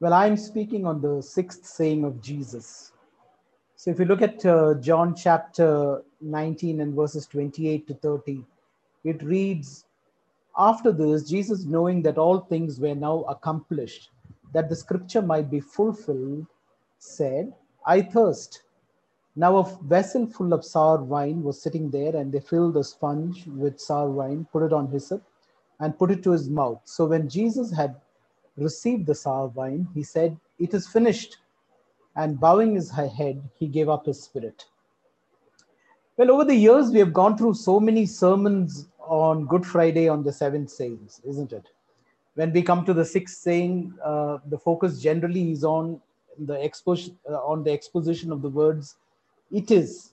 Well, I'm speaking on the sixth saying of Jesus. So if you look at uh, John chapter 19 and verses 28 to 30, it reads, After this, Jesus, knowing that all things were now accomplished, that the scripture might be fulfilled, said, I thirst. Now a vessel full of sour wine was sitting there, and they filled a sponge with sour wine, put it on hyssop, and put it to his mouth. So when Jesus had received the sour wine, he said, It is finished. And bowing his head, he gave up his spirit. Well, over the years, we have gone through so many sermons on Good Friday on the seventh sayings, isn't it? When we come to the sixth saying, uh, the focus generally is on the exposition uh, on the exposition of the words "it is,"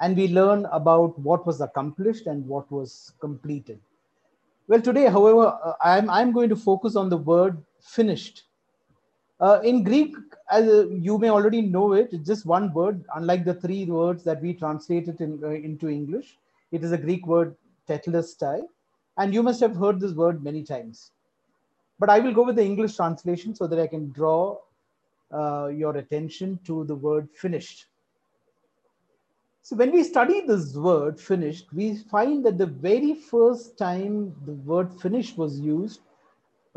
and we learn about what was accomplished and what was completed. Well, today, however, uh, I'm I'm going to focus on the word "finished." Uh, in Greek, as uh, you may already know it, it's just one word, unlike the three words that we translated in, uh, into English. It is a Greek word, tetelestai, and you must have heard this word many times. But I will go with the English translation so that I can draw uh, your attention to the word finished. So when we study this word finished, we find that the very first time the word finished was used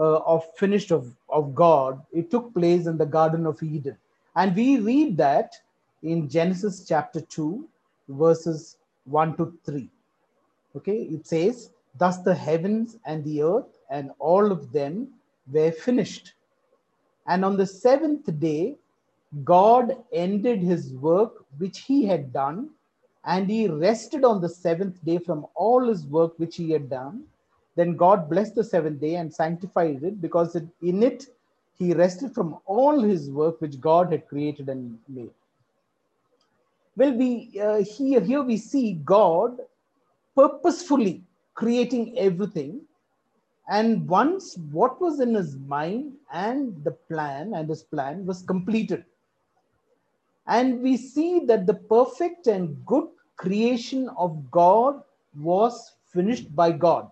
uh, of finished of, of God, it took place in the Garden of Eden. And we read that in Genesis chapter 2, verses 1 to 3. Okay, it says, Thus the heavens and the earth and all of them were finished. And on the seventh day, God ended his work which he had done, and he rested on the seventh day from all his work which he had done. Then God blessed the seventh day and sanctified it because it, in it he rested from all his work which God had created and made. Well, we uh, here here we see God purposefully creating everything, and once what was in his mind and the plan and his plan was completed, and we see that the perfect and good creation of God was finished by God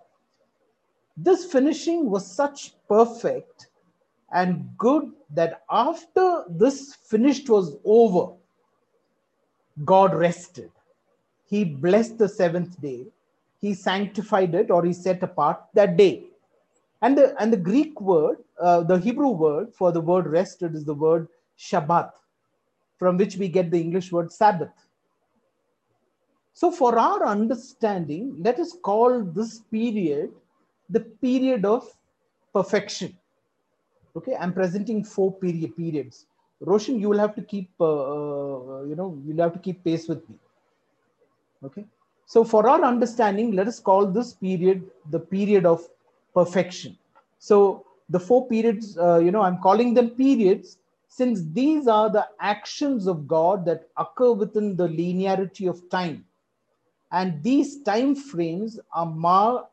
this finishing was such perfect and good that after this finished was over, God rested. He blessed the seventh day. He sanctified it or he set apart that day. And the, and the Greek word, uh, the Hebrew word for the word rested is the word Shabbat, from which we get the English word Sabbath. So, for our understanding, let us call this period the period of perfection. Okay, I'm presenting four period periods. Roshan, you will have to keep, uh, uh, you know, you'll have to keep pace with me. Okay, so for our understanding, let us call this period the period of perfection. So the four periods, uh, you know, I'm calling them periods since these are the actions of God that occur within the linearity of time. And these time frames are mar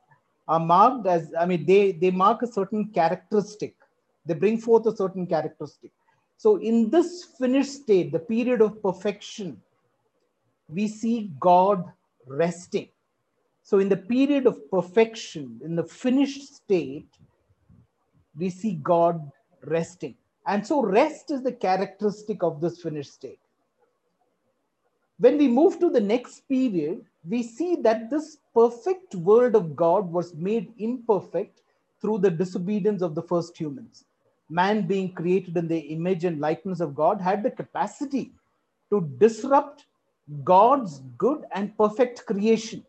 are marked as, I mean, they, they mark a certain characteristic. They bring forth a certain characteristic. So in this finished state, the period of perfection, we see God resting. So in the period of perfection, in the finished state, we see God resting. And so rest is the characteristic of this finished state. When we move to the next period, we see that this perfect world of God was made imperfect through the disobedience of the first humans. Man, being created in the image and likeness of God, had the capacity to disrupt God's good and perfect creation.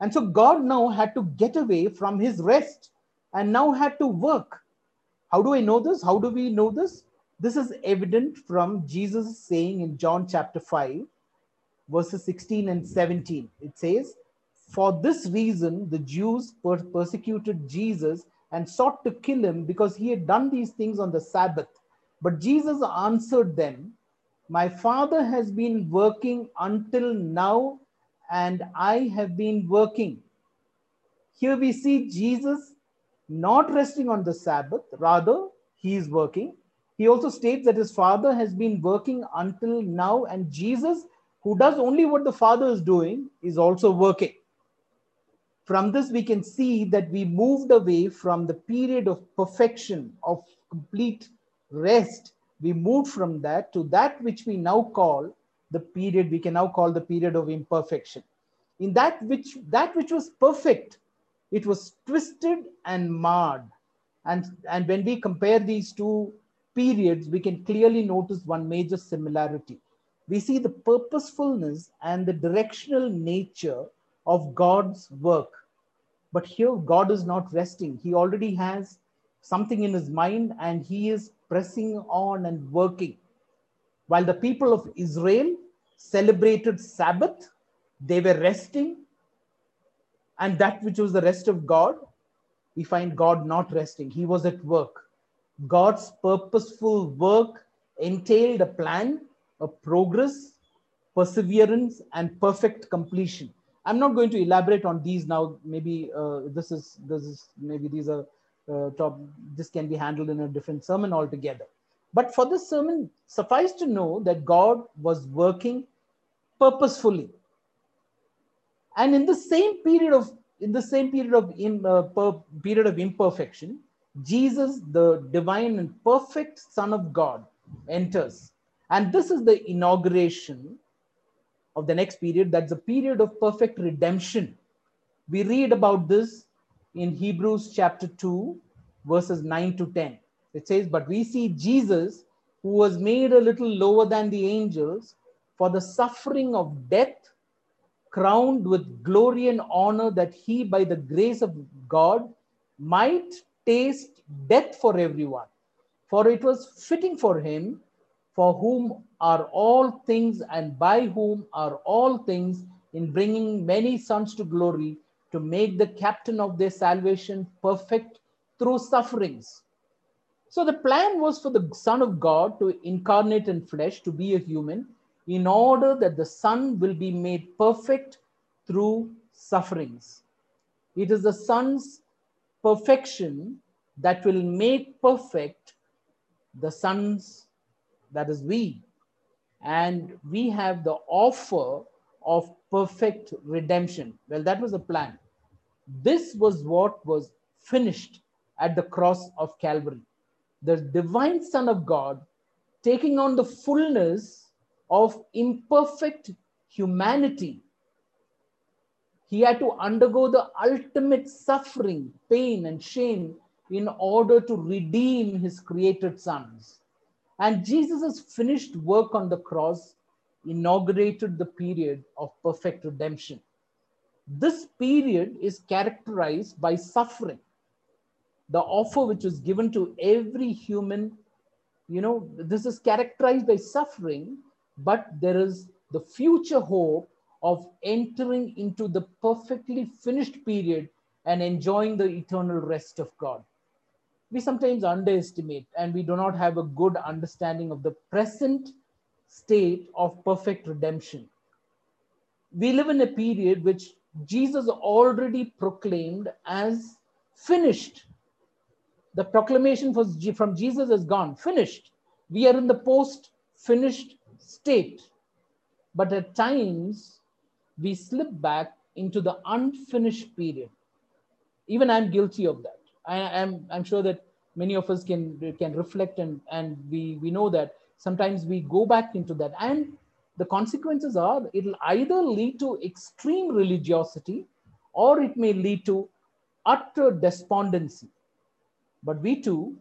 And so God now had to get away from his rest and now had to work. How do I know this? How do we know this? This is evident from Jesus saying in John chapter 5 verses 16 and 17. It says, For this reason, the Jews per- persecuted Jesus and sought to kill him because he had done these things on the Sabbath. But Jesus answered them, My Father has been working until now, and I have been working. Here we see Jesus not resting on the Sabbath, rather, he is working. He also states that his Father has been working until now, and Jesus who does only what the Father is doing is also working. From this, we can see that we moved away from the period of perfection, of complete rest, we moved from that to that which we now call the period, we can now call the period of imperfection. In that which that which was perfect, it was twisted and marred. And, and when we compare these two periods, we can clearly notice one major similarity. We see the purposefulness and the directional nature of God's work. But here, God is not resting. He already has something in his mind and he is pressing on and working. While the people of Israel celebrated Sabbath, they were resting, and that which was the rest of God, we find God not resting. He was at work. God's purposeful work entailed a plan, a progress, perseverance, and perfect completion. I'm not going to elaborate on these now. Maybe uh, this is this is maybe these are uh, top. This can be handled in a different sermon altogether. But for this sermon, suffice to know that God was working purposefully, and in the same period of in the same period of in, uh, per, period of imperfection, Jesus, the divine and perfect Son of God, enters, and this is the inauguration of the next period. That's the period of perfect redemption. We read about this in Hebrews chapter 2, verses 9 to 10. It says, But we see Jesus, who was made a little lower than the angels for the suffering of death, crowned with glory and honor, that he, by the grace of God, might taste death for everyone. For it was fitting for him, for whom are all things and by whom are all things, in bringing many sons to glory, to make the captain of their salvation perfect through sufferings. So the plan was for the Son of God to incarnate in flesh, to be a human, in order that the Son will be made perfect through sufferings. It is the Son's perfection that will make perfect the sons, that is we. And we have the offer of perfect redemption. Well, that was the plan. This was what was finished at the cross of Calvary. The divine Son of God taking on the fullness of imperfect humanity. He had to undergo the ultimate suffering, pain, and shame in order to redeem his created sons. And Jesus' finished work on the cross inaugurated the period of perfect redemption. This period is characterized by suffering. The offer which was given to every human, you know, this is characterized by suffering, but there is the future hope of entering into the perfectly finished period and enjoying the eternal rest of God. We sometimes underestimate and we do not have a good understanding of the present state of perfect redemption. We live in a period which Jesus already proclaimed as finished. The proclamation from Jesus is gone, finished. We are in the post finished state. But at times, we slip back into the unfinished period. Even I'm guilty of that. I am I'm sure that many of us can can reflect and and we we know that sometimes we go back into that. And the consequences are it'll either lead to extreme religiosity or it may lead to utter despondency. But we too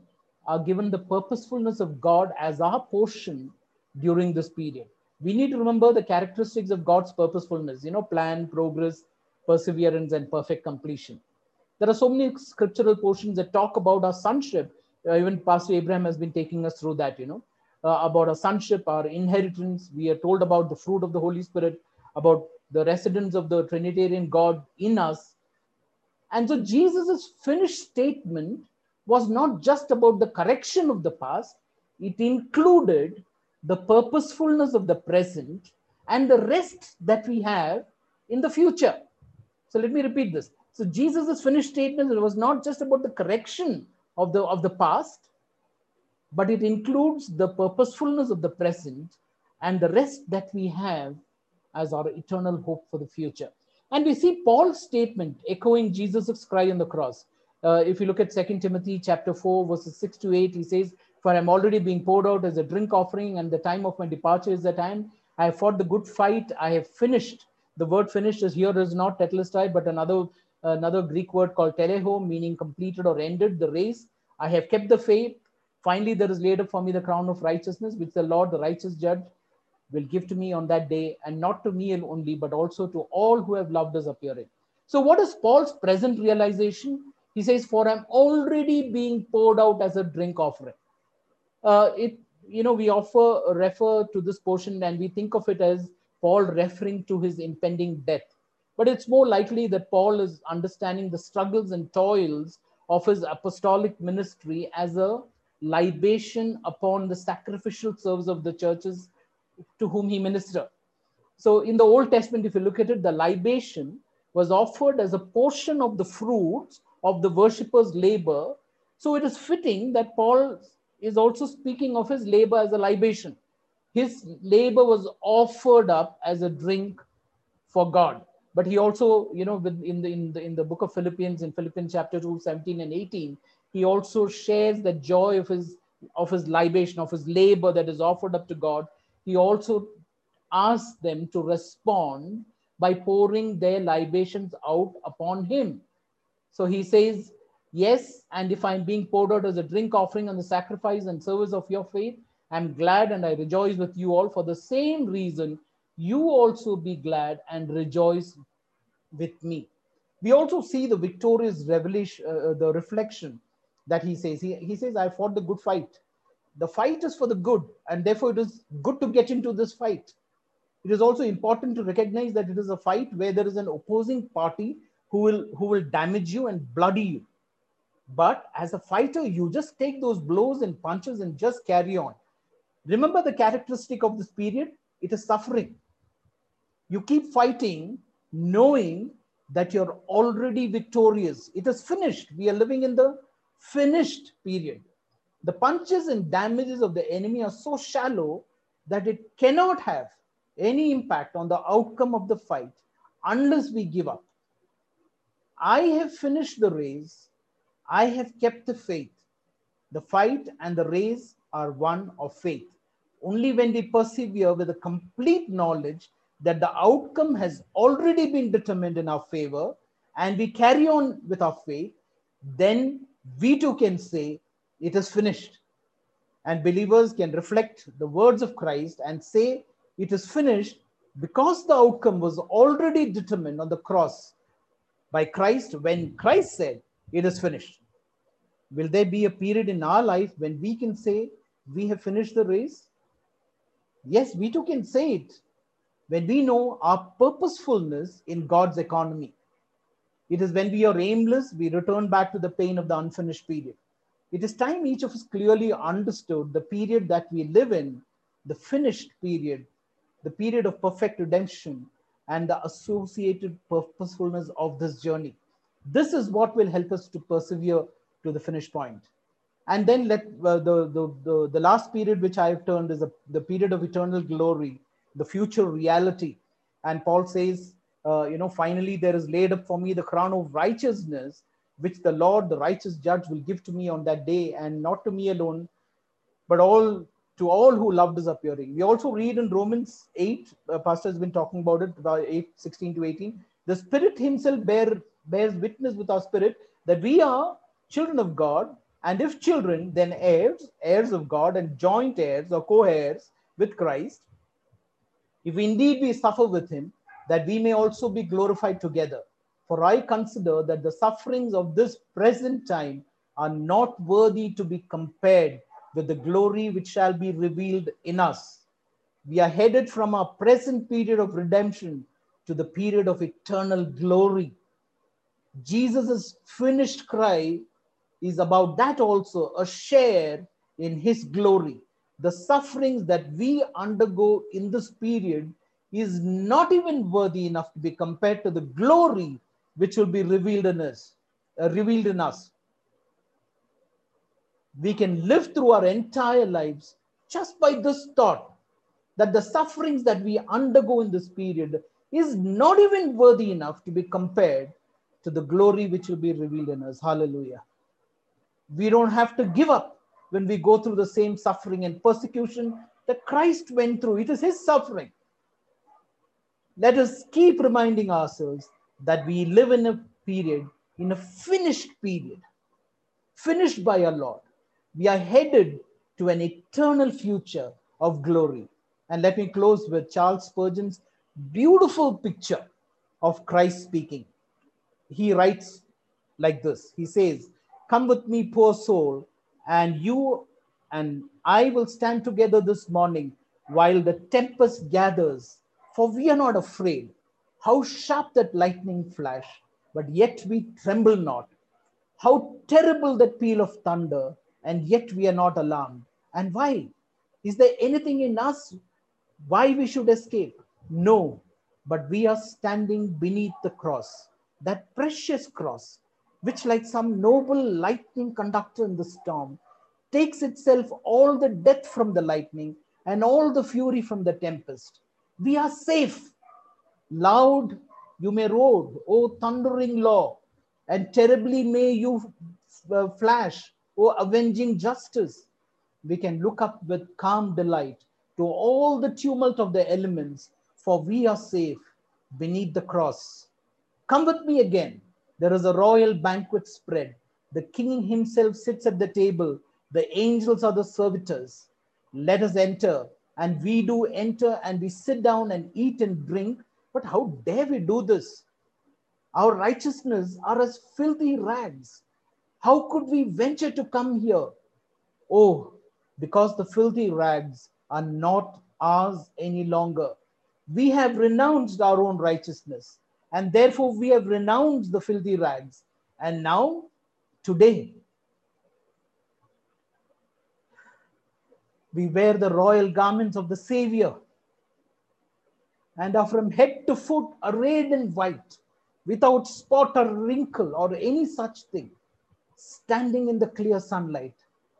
are given the purposefulness of god as our portion during this period. We need to remember the characteristics of god's purposefulness you know plan progress perseverance and perfect completion there are so many scriptural portions that talk about our sonship. Uh, even Pastor Abraham has been taking us through that, you know, uh, about our sonship, our inheritance. We are told about the fruit of the Holy Spirit, about the residence of the Trinitarian God in us. And so Jesus' finished statement was not just about the correction of the past, it included the purposefulness of the present and the rest that we have in the future. So let me repeat this. So Jesus' finished statement it was not just about the correction of the, of the past, but it includes the purposefulness of the present and the rest that we have as our eternal hope for the future. And we see Paul's statement echoing Jesus' cry on the cross. Uh, if you look at 2 Timothy chapter 4, verses 6 to 8, he says, For I'm already being poured out as a drink offering, and the time of my departure is at hand. I have fought the good fight. I have finished. The word finished is here is not tetelestai, but another another Greek word called teleho, meaning completed or ended the race. I have kept the faith. Finally, there is laid up for me the crown of righteousness, which the Lord, the righteous judge, will give to me on that day, and not to me only, but also to all who have loved his appearing. So, what is Paul's present realization? He says, For I'm already being poured out as a drink offering. Uh, it, you know, we offer refer to this portion and we think of it as Paul referring to his impending death. But it's more likely that Paul is understanding the struggles and toils of his apostolic ministry as a libation upon the sacrificial service of the churches to whom he ministered. So in the Old Testament, if you look at it, the libation was offered as a portion of the fruits of the worshipper's labor. So it is fitting that Paul is also speaking of his labor as a libation. His labor was offered up as a drink for God. But he also, you know, in the in the in the book of Philippians, in Philippians chapter 2, 17 and 18, he also shares the joy of his of his libation, of his labor that is offered up to God. He also asks them to respond by pouring their libations out upon him. So he says, Yes, and if I'm being poured out as a drink offering on the sacrifice and service of your faith, I'm glad and I rejoice with you all. For the same reason, you also be glad and rejoice with me. We also see the victorious revelation, uh, the reflection that he says. He, he says, I fought the good fight. The fight is for the good, and therefore it is good to get into this fight. It is also important to recognize that it is a fight where there is an opposing party who will who will damage you and bloody you. But as a fighter, you just take those blows and punches and just carry on. Remember the characteristic of this period? It is suffering. You keep fighting knowing that you're already victorious. It is finished. We are living in the finished period. The punches and damages of the enemy are so shallow that it cannot have any impact on the outcome of the fight unless we give up. I have finished the race. I have kept the faith. The fight and the race are one of faith. Only when we persevere with a complete knowledge that the outcome has already been determined in our favor and we carry on with our faith, then we too can say, It is finished. And believers can reflect the words of Christ and say, It is finished because the outcome was already determined on the cross by Christ when Christ said, It is finished. Will there be a period in our life when we can say, We have finished the race? Yes, we too can say it when we know our purposefulness in God's economy. It is when we are aimless, we return back to the pain of the unfinished period. It is time each of us clearly understood the period that we live in, the finished period, the period of perfect redemption, and the associated purposefulness of this journey. This is what will help us to persevere to the finish point. And then let uh, the, the, the, the last period which I have turned is a, the period of eternal glory, the future reality. And Paul says, uh, you know, finally there is laid up for me the crown of righteousness, which the Lord, the righteous judge, will give to me on that day, and not to me alone, but all to all who loved his appearing. We also read in Romans 8, uh, Pastor has been talking about it, about 8, 16 to 18. The Spirit Himself bear, bears witness with our spirit that we are children of God, and if children, then heirs, heirs of God, and joint heirs or co heirs with Christ. If indeed we suffer with Him, that we may also be glorified together. For I consider that the sufferings of this present time are not worthy to be compared with the glory which shall be revealed in us. We are headed from our present period of redemption to the period of eternal glory. Jesus' finished cry is about that also, a share in his glory. The sufferings that we undergo in this period is not even worthy enough to be compared to the glory which will be revealed in us uh, revealed in us. We can live through our entire lives just by this thought that the sufferings that we undergo in this period is not even worthy enough to be compared to the glory which will be revealed in us. Hallelujah. We don't have to give up when we go through the same suffering and persecution that Christ went through. It is his suffering. Let us keep reminding ourselves that we live in a period, in a finished period, finished by our Lord. We are headed to an eternal future of glory. And let me close with Charles Spurgeon's beautiful picture of Christ speaking. He writes like this He says, Come with me, poor soul, and you and I will stand together this morning while the tempest gathers, for we are not afraid. How sharp that lightning flash, but yet we tremble not. How terrible that peal of thunder, and yet we are not alarmed. And why? Is there anything in us why we should escape? No, but we are standing beneath the cross, that precious cross, which, like some noble lightning conductor in the storm, takes itself all the death from the lightning and all the fury from the tempest. We are safe. Loud you may roar, O thundering law, and terribly may you uh, flash, O avenging justice. We can look up with calm delight to all the tumult of the elements, for we are safe beneath the cross. Come with me again. There is a royal banquet spread. The king himself sits at the table the angels are the servitors. Let us enter. And we do enter and we sit down and eat and drink. But how dare we do this? Our righteousness are as filthy rags. How could we venture to come here? Oh, because the filthy rags are not ours any longer. We have renounced our own righteousness, and therefore we have renounced the filthy rags. And now, today, we wear the royal garments of the Savior and are from head to foot arrayed in white, without spot or wrinkle or any such thing, standing in the clear sunlight,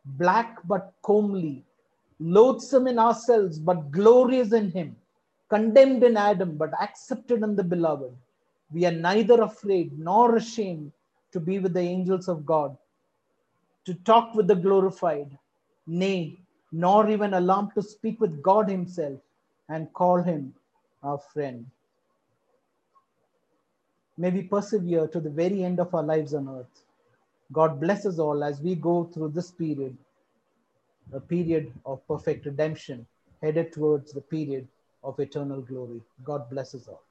black but comely, loathsome in ourselves but glorious in Him, condemned in Adam but accepted in the Beloved. We are neither afraid nor ashamed to be with the angels of God, to talk with the glorified, nay, nor even alarmed to speak with God Himself and call Him our friend. May we persevere to the very end of our lives on earth. God bless us all as we go through this period, a period of perfect redemption, headed towards the period of eternal glory. God bless us all.